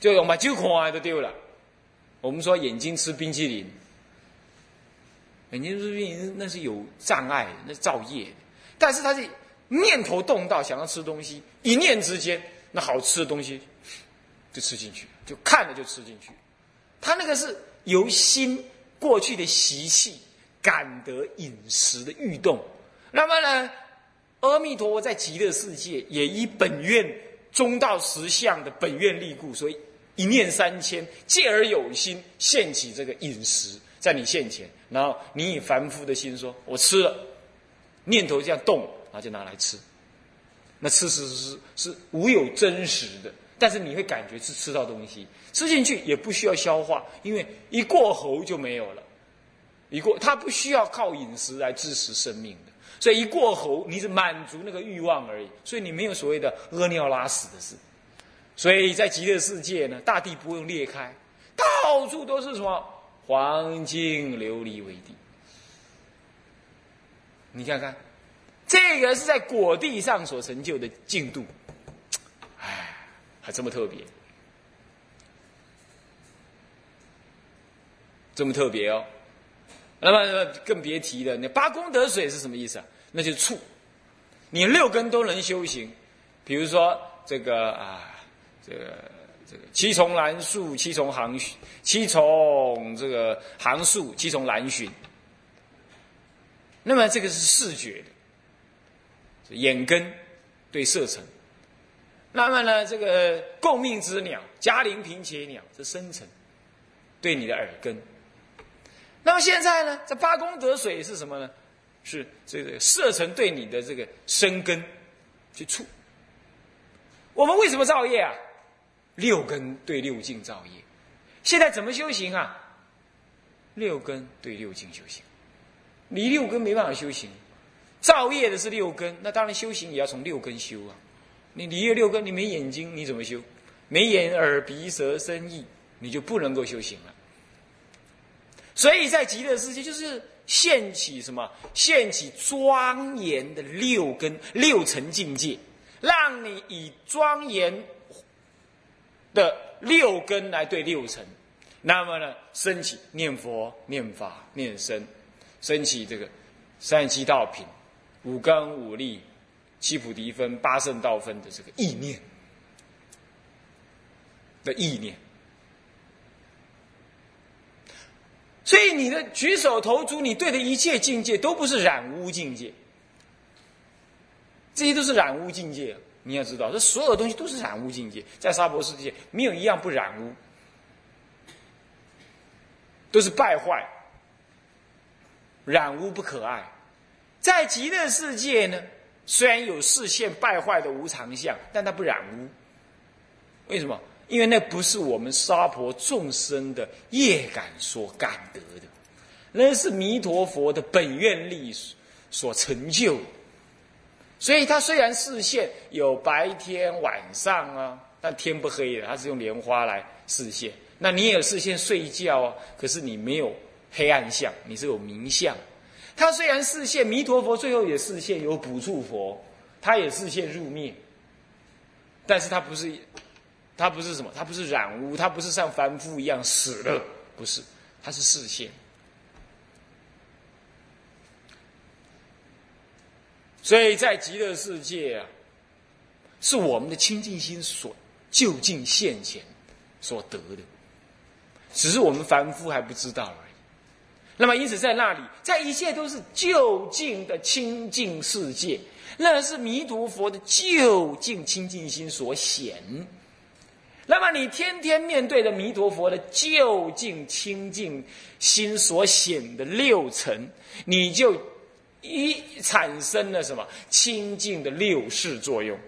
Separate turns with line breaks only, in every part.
就用把酒看都丢了。我们说眼睛吃冰淇淋，眼睛吃冰淇淋那是有障碍，那是造业。但是他是念头动到想要吃东西，一念之间，那好吃的东西就吃进去，就看了就吃进去。他那个是由心过去的习气感得饮食的欲动。那么呢，阿弥陀佛在极乐世界也以本愿中道实相的本愿力故，所以。一念三千，借而有心现起这个饮食在你现前，然后你以凡夫的心说：“我吃了。”念头这样动，然后就拿来吃。那吃吃吃是无有真实的，但是你会感觉是吃到东西，吃进去也不需要消化，因为一过喉就没有了。一过，它不需要靠饮食来支持生命的，所以一过喉，你是满足那个欲望而已，所以你没有所谓的屙尿拉屎的事。所以在极乐世界呢，大地不用裂开，到处都是什么黄金琉璃为地。你看看，这个是在果地上所成就的净度，哎，还这么特别，这么特别哦。那么更别提了，那八功德水是什么意思啊？那就是处，你六根都能修行，比如说这个啊。这个这个七重蓝树，七重行，七重这个行树，七重蓝寻。那么这个是视觉的，眼根对色尘。那么呢，这个共命之鸟，嘉陵平且鸟，这深层对你的耳根。那么现在呢，这八功德水是什么呢？是这个色尘对你的这个生根去触。我们为什么造业啊？六根对六境造业，现在怎么修行啊？六根对六境修行，你六根没办法修行，造业的是六根，那当然修行也要从六根修啊。你离了六根，你没眼睛，你怎么修？没眼耳鼻舌身意，你就不能够修行了。所以在极乐世界，就是现起什么？现起庄严的六根六层境界，让你以庄严。的六根来对六尘，那么呢，升起念佛、念法、念僧，升起这个三十七道品、五根五力、七菩提分、八圣道分的这个意念的意念。所以你的举手投足，你对的一切境界都不是染污境界，这些都是染污境界。你要知道，这所有的东西都是染污境界，在沙婆世界没有一样不染污，都是败坏，染污不可爱。在极乐世界呢，虽然有视线败坏的无常相，但它不染污。为什么？因为那不是我们沙婆众生的业感所感得的，那是弥陀佛的本愿力所成就。所以它虽然视线有白天晚上啊，但天不黑的，它是用莲花来视线。那你也有视线睡觉啊，可是你没有黑暗相，你是有明相。它虽然视线弥陀佛最后也视线有补处佛，他也视线入灭，但是他不是，他不是什么？他不是染污，他不是像凡夫一样死了，不是，他是视线。所以在极乐世界啊，是我们的清净心所就近现前所得的，只是我们凡夫还不知道而已。那么因此在那里，在一切都是就近的清净世界，那是弥陀佛的就近清净心所显。那么你天天面对着弥陀佛的就近清净心所显的六层，你就。一产生了什么清净的六世作用？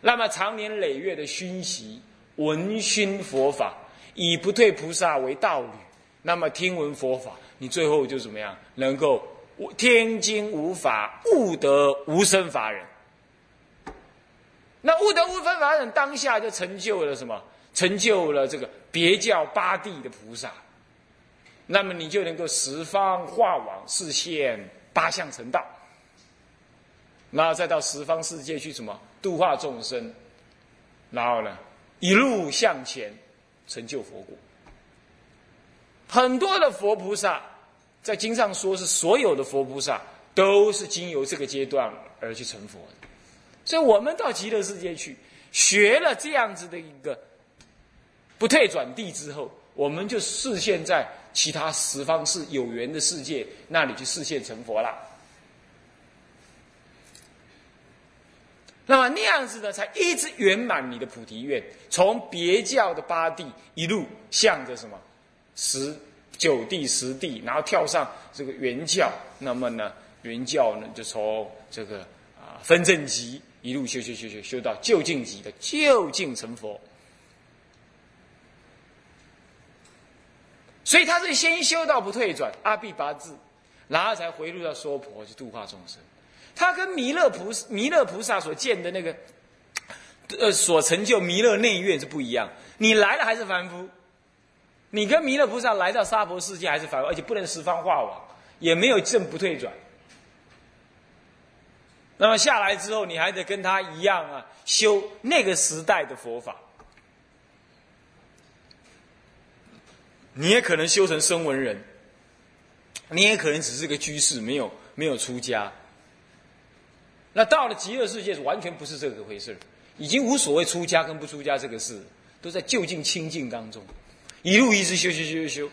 那么长年累月的熏习、闻熏佛法，以不退菩萨为道侣，那么听闻佛法，你最后就怎么样？能够天经无法，悟得无生法忍。那悟得无生法忍，当下就成就了什么？成就了这个别教八地的菩萨。那么你就能够十方化往视现八相成道，然后再到十方世界去什么度化众生，然后呢，一路向前，成就佛果。很多的佛菩萨，在经上说是所有的佛菩萨都是经由这个阶段而去成佛的。所以，我们到极乐世界去学了这样子的一个不退转地之后，我们就视现在其他十方是有缘的世界那里去视现成佛了。那么那样子呢，才一直圆满你的菩提愿，从别教的八地一路向着什么十九地、十地，然后跳上这个原教。那么呢，原教呢就从这个啊分正级一路修修修修修到究竟级的究竟成佛。所以他是先修到不退转阿毗八字，然后才回入到娑婆去度化众生。他跟弥勒菩弥勒菩萨所见的那个，呃，所成就弥勒内院是不一样。你来了还是凡夫，你跟弥勒菩萨来到娑婆世界还是凡夫，而且不能十方化网，也没有正不退转。那么下来之后，你还得跟他一样啊，修那个时代的佛法。你也可能修成声闻人，你也可能只是个居士，没有没有出家。那到了极乐世界，完全不是这个回事已经无所谓出家跟不出家这个事，都在就近清净当中，一路一直修修修修修。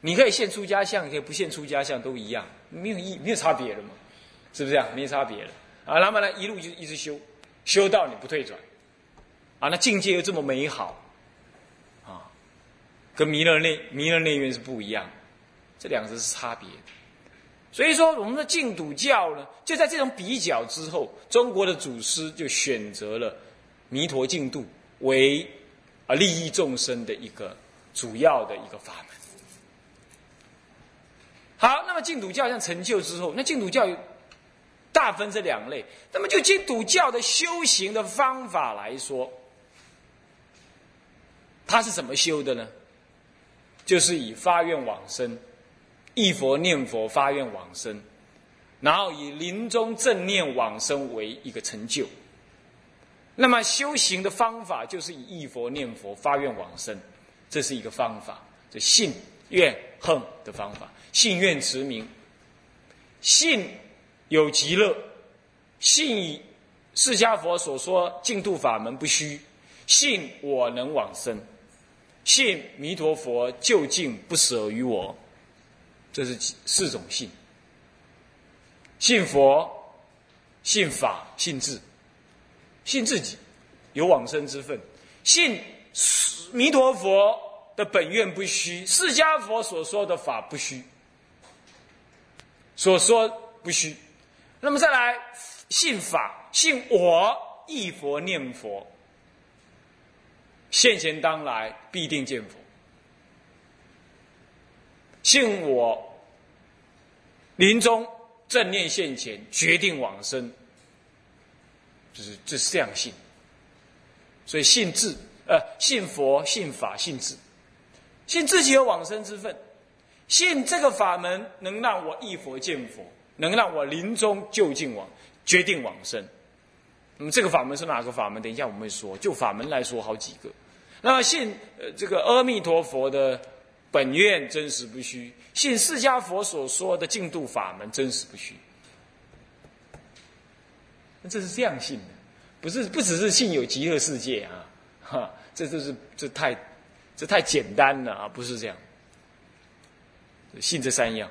你可以现出家相，也可以不现出家相，都一样，没有意没有差别了嘛？是不是啊？没差别了啊？那么呢，一路就一直修，修到你不退转，啊，那境界又这么美好，跟弥勒内弥勒内院是不一样，这两个是差别。所以说，我们的净土教呢，就在这种比较之后，中国的祖师就选择了弥陀净土为啊利益众生的一个主要的一个法门。好，那么净土教像成就之后，那净土教大分这两类。那么就净土教的修行的方法来说，它是怎么修的呢？就是以发愿往生。忆佛念佛发愿往生，然后以临终正念往生为一个成就。那么修行的方法就是以忆佛念佛发愿往生，这是一个方法。这信愿恨的方法，信愿持名，信有极乐，信以释迦佛所说净土法门不虚，信我能往生，信弥陀佛究竟不舍于我。这是四种信：信佛、信法、信智。信自己有往生之分，信弥陀佛的本愿不虚，释迦佛所说的法不虚，所说不虚。那么再来信法，信我忆佛念佛，现前当来必定见佛。信我临终正念现前，决定往生，就是这是这样信。所以信智，呃，信佛、信法、信智，信自己有往生之分，信这个法门能让我一佛见佛，能让我临终就近往决定往生。那么这个法门是哪个法门？等一下我们会说。就法门来说，好几个。那信呃这个阿弥陀佛的。本愿真实不虚，信释迦佛所说的净土法门真实不虚。那这是这样信的，不是不只是信有极乐世界啊，哈，这这是这太这太简单了啊，不是这样。信这三样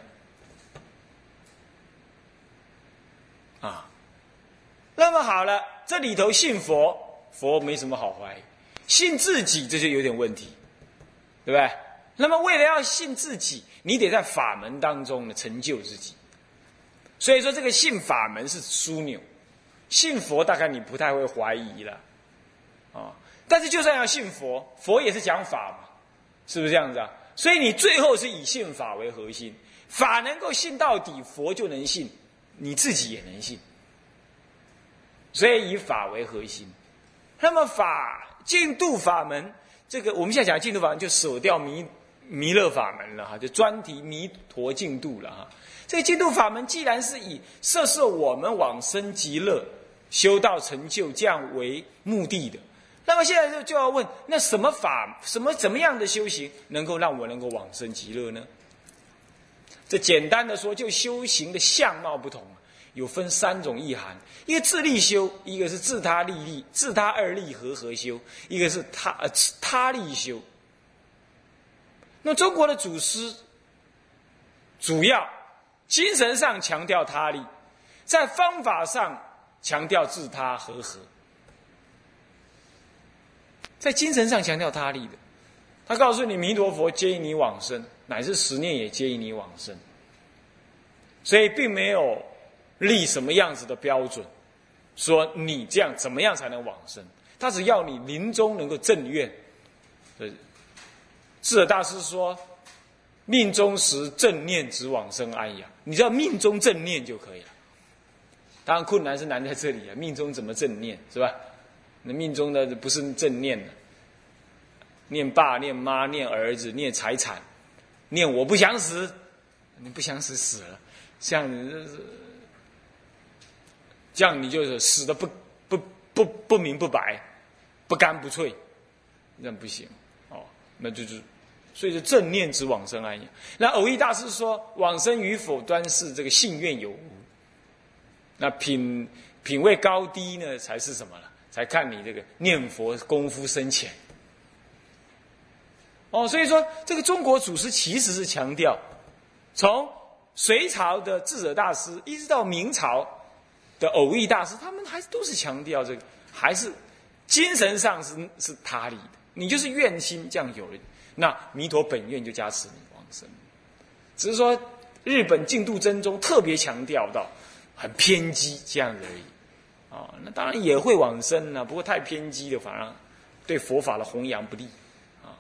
啊，那么好了，这里头信佛，佛没什么好怀疑；信自己，这就有点问题，对不对？那么，为了要信自己，你得在法门当中呢成就自己。所以说，这个信法门是枢纽，信佛大概你不太会怀疑了，啊！但是就算要信佛，佛也是讲法嘛，是不是这样子啊？所以你最后是以信法为核心，法能够信到底，佛就能信，你自己也能信。所以以法为核心，那么法净度法门，这个我们现在讲净度法门，就舍掉弥。弥勒法门了哈，就专提弥陀净土了哈。这个净土法门既然是以摄摄我们往生极乐、修道成就这样为目的的，那么现在就就要问：那什么法、什么怎么样的修行，能够让我能够往生极乐呢？这简单的说，就修行的相貌不同，有分三种意涵：一个自利修，一个是自他利利，自他二利和合修，一个是他呃他利修。那中国的祖师主要精神上强调他利，在方法上强调自他和合。在精神上强调他利的，他告诉你弥陀佛接引你往生，乃至十念也接引你往生。所以并没有立什么样子的标准，说你这样怎么样才能往生？他只要你临终能够正愿。智者大师说：“命中时正念只往生安养。”你知道命中正念就可以了。当然困难是难在这里啊！命中怎么正念是吧？那命中的不是正念的，念爸、念妈、念儿子、念财产、念我不想死，你不想死死了，像你这样子，这样你就是死的不不不不明不白，不干不脆，那不行哦，那就是，所以说正念之往生安养。那偶益大师说，往生与否端视这个信愿有无，那品品位高低呢，才是什么了？才看你这个念佛功夫深浅，哦，所以说这个中国祖师其实是强调，从隋朝的智者大师一直到明朝的偶遇大师，他们还都是强调这个，还是精神上是是他理的。你就是愿心这样有了，那弥陀本愿就加持你往生。只是说日本净土真宗特别强调到很偏激这样而已。啊，那当然也会往生呢，不过太偏激的，反而对佛法的弘扬不利啊。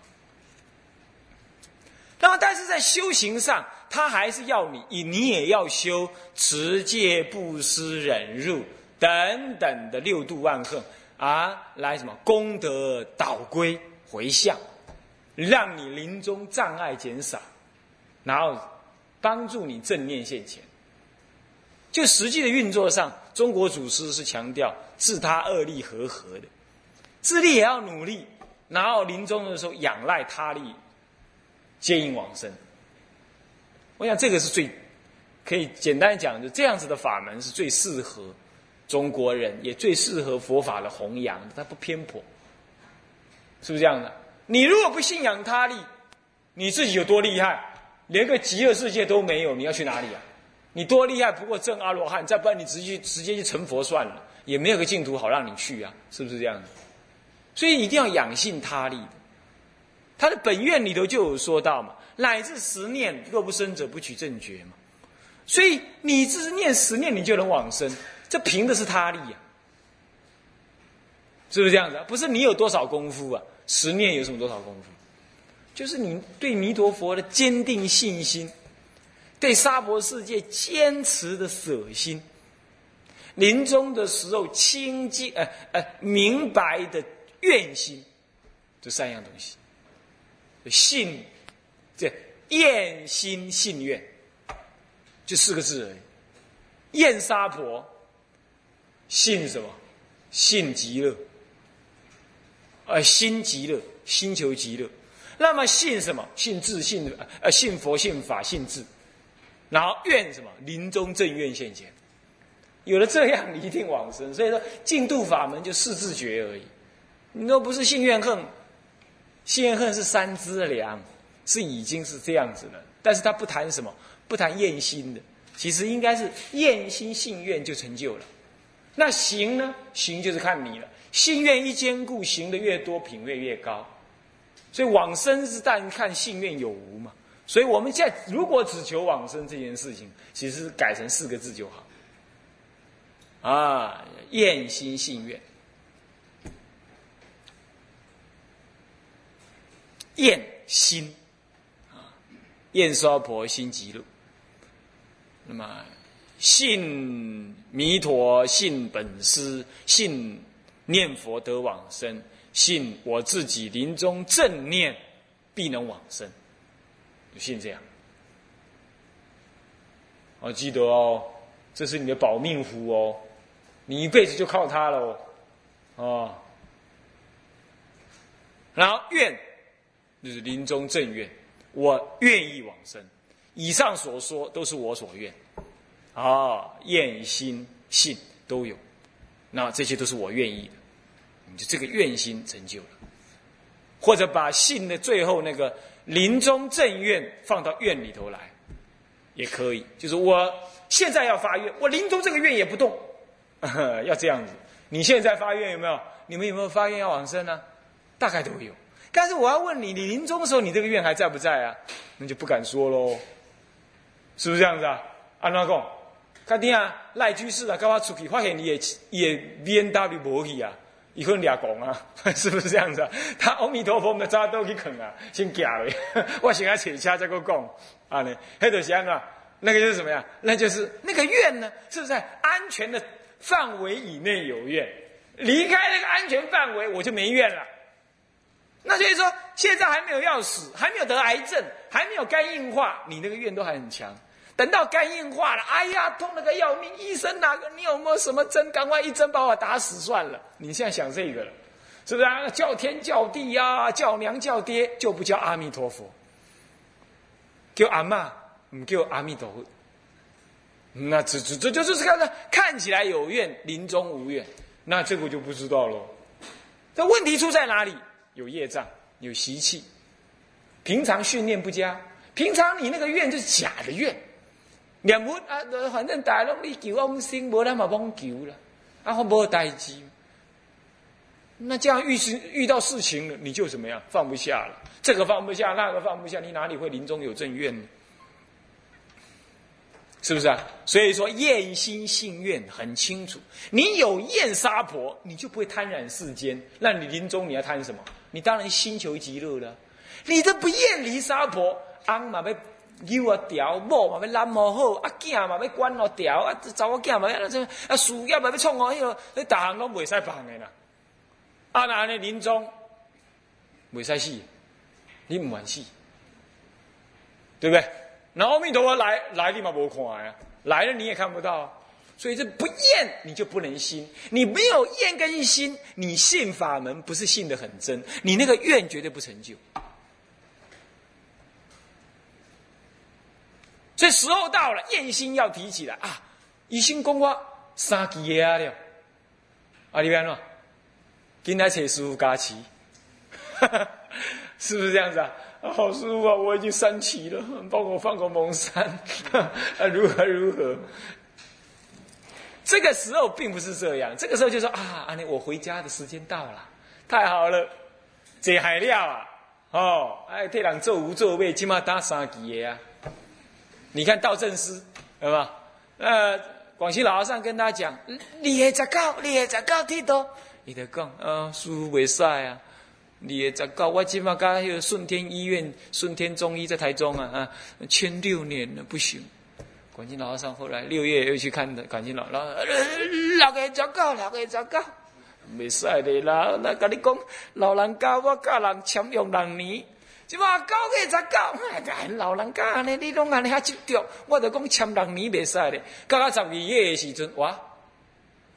那么，但是在修行上，他还是要你，你也要修持戒、布施、忍辱等等的六度万恨啊，来什么功德导归回向，让你临终障碍减少，然后帮助你正念现前。就实际的运作上，中国祖师是强调自他二力合合的，自力也要努力，然后临终的时候仰赖他力，接引往生。我想这个是最可以简单讲，就这样子的法门是最适合中国人，也最适合佛法的弘扬，它不偏颇，是不是这样的？你如果不信仰他力，你自己有多厉害，连个极乐世界都没有，你要去哪里啊？你多厉害，不过正阿罗汉，再不然你直接直接去成佛算了，也没有个净土好让你去啊，是不是这样子？所以一定要养性他力。他的本愿里头就有说到嘛，乃至十念若不生者不取正觉嘛。所以你只是念十念，你就能往生，这凭的是他力呀，是不是这样子？不是你有多少功夫啊？十念有什么多少功夫？就是你对弥陀佛的坚定信心。对娑婆世界坚持的舍心，临终的时候清净呃呃明白的愿心，这三样东西，信这愿心信愿，就四个字而已。愿娑婆，信什么？信极乐，呃心极乐，心求极乐。那么信什么？信自信呃信佛信法信智。然后愿什么？临终正愿现前，有了这样，你一定往生。所以说，净度法门就四自觉而已。你都不是信愿恨，信愿恨是三资粮，是已经是这样子了。但是他不谈什么，不谈厌心的。其实应该是厌心信愿就成就了。那行呢？行就是看你了。信愿一坚固，行的越多，品位越高。所以往生是但看信愿有无嘛。所以我们现在如果只求往生这件事情，其实改成四个字就好。啊，厌心信愿，厌心，燕娑婆心极乐。那么信弥陀，信本师，信念佛得往生，信我自己临终正念必能往生。就信这样，哦，记得哦，这是你的保命符哦，你一辈子就靠它了哦，然后愿就是临终正愿，我愿意往生。以上所说都是我所愿，啊，愿心信都有，那这些都是我愿意的，你就这个愿心成就了。或者把信的最后那个临终正愿放到愿里头来，也可以。就是我现在要发愿，我临终这个愿也不动，要这样子。你现在发愿有没有？你们有没有发愿要往生呢？大概都有。但是我要问你，你临终的时候，你这个愿还在不在啊？那就不敢说喽。是不是这样子啊？安怎讲？看听啊，赖居士啊，跟我出去发现你也也 B N W 无去啊，以后俩讲啊，是不是这样子啊？他阿弥陀佛，没早都去啃啊，先假嘞。我先来请下这个讲啊呢，黑头香啊，那个就是什么呀？那就是那个愿呢，是在安全的范围以内有愿，离开那个安全范围，我就没愿了。那所以说，现在还没有要死，还没有得癌症，还没有肝硬化，你那个愿都还很强。等到肝硬化了，哎呀，痛了个要命！医生哪个？你有没有什么针？赶快一针把我打死算了。你现在想这个了，是不是啊？叫天叫地呀，叫娘叫爹，就不叫阿弥陀佛，叫阿妈，唔叫阿弥陀佛。那这这这就是看看看起来有愿，临终无愿，那这个就不知道了。这问题出在哪里？有业障，有习气，平常训练不佳，平常你那个愿就是假的愿。念佛啊，反正大陆你求我心，无那么帮求了，啊，我无代志。那这样遇事遇到事情了，你就怎么样？放不下了，这个放不下，那个放不下，你哪里会临终有正愿呢？是不是啊？所以说，厌心信愿很清楚。你有厌杀婆，你就不会贪染世间。那你临终你要贪什么？你当然心求极乐了。你都不厌离杀婆，昂嘛要。牛啊调，某嘛要揽无好，啊囝嘛要管哦调，啊查某囝嘛要怎啊事业嘛要创哦，迄个你逐项拢袂使放的啦。啊那安尼临终袂使死，你唔愿死，对不对？那阿弥陀佛来来，你嘛无看呀，来了你也看不到，所以这不厌你就不能心，你没有厌跟心，你信法门不是信的很真，你那个愿绝对不成就。所以时候到了，燕心要提起来啊！一心公我三支叶了，啊，里边喏，今天请师傅加持，是不是这样子啊？好师傅啊，我已经三期了，帮我放个蒙山，啊，如何如何？这个时候并不是这样，这个时候就说啊，阿尼，我回家的时间到了，太好了，这海料啊，哦，哎，替人做无座位，起码打三支叶啊。你看道正师，对吧？呃，广西老和尚跟他讲：“你也在搞，你也在搞剃头。”你在讲，呃，师傅未晒啊，你也在搞。我起码刚那个顺天医院、顺天中医在台中啊，啊，签六年了，不行。广西老和尚后来六月又去看的，广西老老六个在搞，老个在搞，未晒的啦。那跟你讲，老人家我教人签用两年。即嘛九月十九，老人家安尼，你拢安尼遐执着，我就讲签六年袂使的。到到十二月的时阵，哇，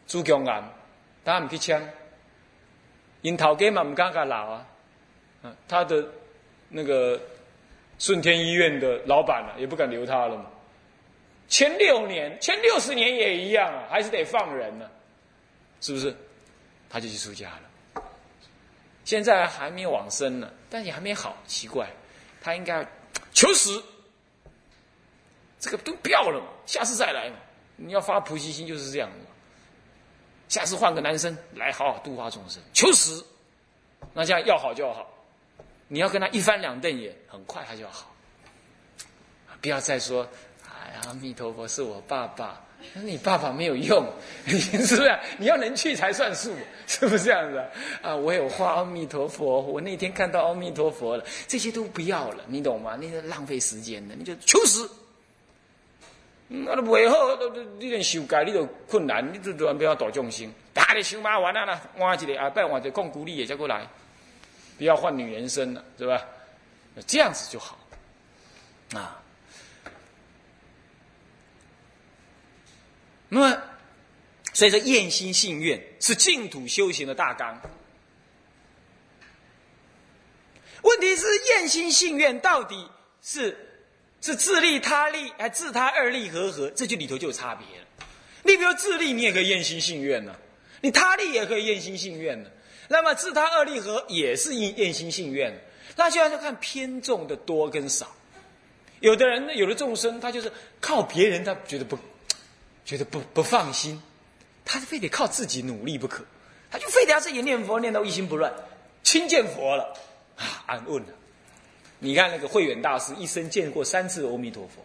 朱强岩，他唔去签，因头家嘛唔敢甲留啊。他的那个顺天医院的老板啊，也不敢留他了嘛。签六年，签六十年也一样啊，还是得放人呢，是不是？他就去出家了。现在还没往生呢，但也还没好，奇怪，他应该求死，这个都不要了嘛，下次再来嘛。你要发菩提心就是这样的，下次换个男生来好好度化众生，求死，那这样要好就要好，你要跟他一翻两瞪眼，很快他就要好，不要再说，阿弥陀佛是我爸爸。你爸爸没有用，你是不是？你要能去才算数，是不是这样子啊？我有画阿弥陀佛，我那天看到阿弥陀佛了，这些都不要了，你懂吗？那个浪费时间的，你就求死。那都为好，都都你连修改你都困难，你就突然不要大众心，大的想麻烦了啦，换一个啊拜换一个共鼓励也再过来，不要换女人身了，是吧？这样子就好，啊。那么，所以说，厌心信愿是净土修行的大纲。问题是厌心信愿到底是是自利他利，还自他二利合合？这就里头就有差别了。你比如自利，你也可以厌心信愿呢；你他利也可以厌心信愿呢。那么自他二利合也是厌厌心信愿，那就要看偏重的多跟少。有的人，有的众生他就是靠别人，他觉得不觉得不不放心，他非得靠自己努力不可，他就非得要自己念佛念到一心不乱，亲见佛了啊，安稳了。你看那个慧远大师一生见过三次阿弥陀佛，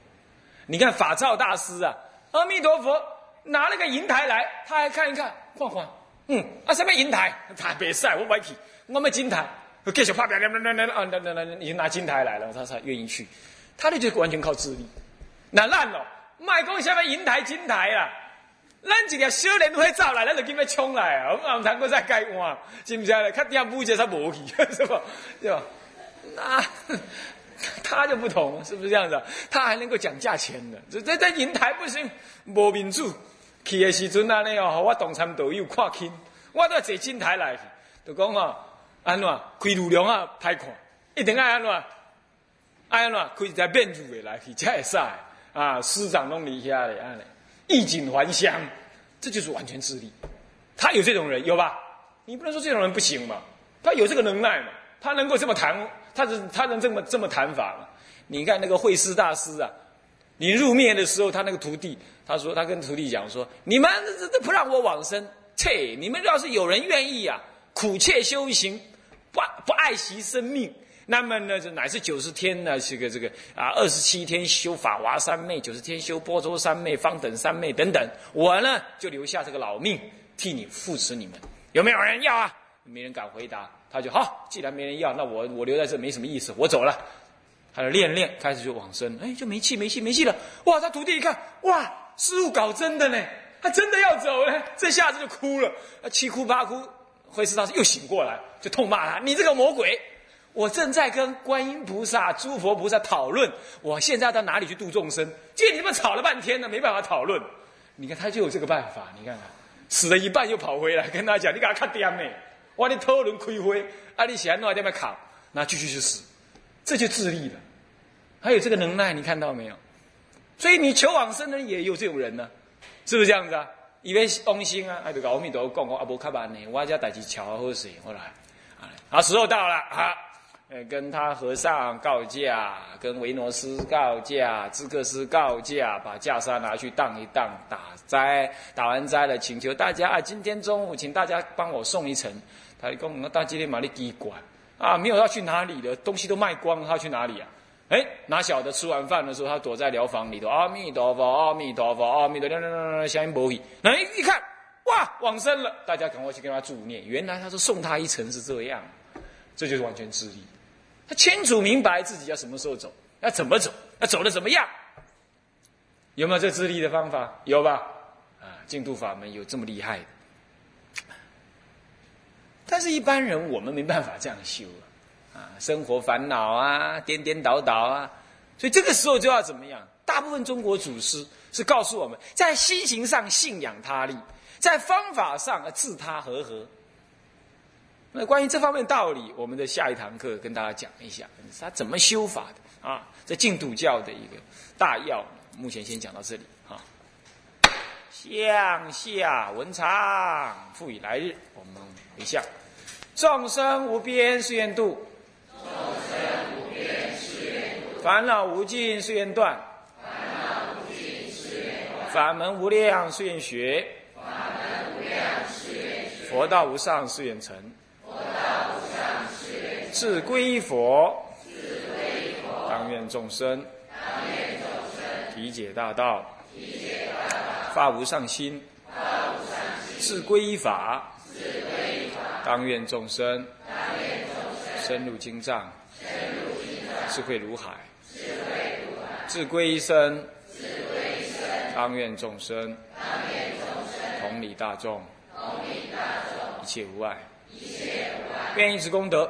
你看法照大师啊，阿弥陀佛拿了个银台来，他还看一看，晃晃。嗯，啊，什么银台？他别晒，我买去，我买金台，继续拍表，来来来来，啊，来来来，已经拿金台来了，他才愿意去。他那就完全靠智力，那烂了，卖讲什么银台金台啦，咱一条小莲花走来，咱就跟要冲来啊！我们谈过再改换，是不是嘞？看点不接他无去，是吧？对吧？那 他就不同，是不是这样子？他还能够讲价钱的，这这这银台不行，无民主。去的时阵安尼哦，我同参导游看轻，我都要坐金台来，就讲哦，安怎开路量啊，歹看，一定爱安怎，爱安怎开一台面住的来去才会使啊，师长拢离遐咧，安尼衣锦还乡，这就是完全智力。他有这种人有吧？你不能说这种人不行嘛，他有这个能耐嘛，他能够这么谈，他是他能这么这么谈法嘛？你看那个慧师大师啊。你入灭的时候，他那个徒弟，他说他跟徒弟讲说：“你们这这不让我往生，切！你们要是有人愿意啊，苦切修行，不不爱惜生命，那么呢，这乃是九十天呢，这个这个啊，二十七天修法华三昧，九十天修波州三昧、方等三昧等等，我呢就留下这个老命替你扶持你们，有没有人要啊？没人敢回答，他就好，既然没人要，那我我留在这没什么意思，我走了。”他就练练，开始就往生，哎，就没气没气没气了。哇，他徒弟一看，哇，师傅搞真的呢，他真的要走了，这下子就哭了，七哭八哭。慧师大师又醒过来，就痛骂他：“你这个魔鬼！我正在跟观音菩萨、诸佛菩萨讨论，我现在到哪里去度众生？见你们吵了半天呢，没办法讨论。你看他就有这个办法，你看看，死了一半又跑回来跟他讲：你给他看点没？我你讨论开会，啊，你想弄在那边考，那继续去死。”这就自立了，还有这个能耐，你看到没有？所以你求往生的人也有这种人呢，是不是这样子啊？以为翁心啊，还得搞阿弥陀佛，讲讲阿伯卡班呢，我家代志巧好事，我来，啊，时候到了啊，呃，跟他和尚告假，跟维诺斯告假，智克斯告假，把袈裟拿去荡一荡，打斋，打完斋了，请求大家啊，今天中午请大家帮我送一程。他讲，我大今天马里机关。啊，没有要去哪里的东西都卖光，他去哪里啊？哎，哪晓得吃完饭的时候，他躲在疗房里头。阿弥陀佛，阿弥陀佛，阿弥陀佛，相应不语。那一看，哇，往生了！大家赶快去跟他助念。原来他说送他一程是这样，这就是完全智力。他清楚明白自己要什么时候走，要怎么走，要走的怎么样？有没有这自立的方法？有吧？啊，净土法门有这么厉害的。但是，一般人我们没办法这样修啊！啊，生活烦恼啊，颠颠倒倒啊，所以这个时候就要怎么样？大部分中国祖师是告诉我们在心行上信仰他力，在方法上自他和合。那关于这方面道理，我们的下一堂课跟大家讲一下，他怎么修法的啊？在净土教的一个大要，目前先讲到这里啊。向下文长，复以来日，我们回向。众生无边誓愿度，
众生无边誓愿度；
烦恼无尽誓愿断，
烦恼无尽誓愿断；
法门无量誓愿学，
法门无量誓愿学；
佛道无上誓愿成，
誓愿成；
自归佛，
佛；
当愿众生，
当愿众生；
体解大道，
体解大道；
发无上心，
发无
归依法。当愿众
生。
深入经藏，智慧如海；
智
慧归一生，当愿众生。同理大众，一切无碍。愿以此功德，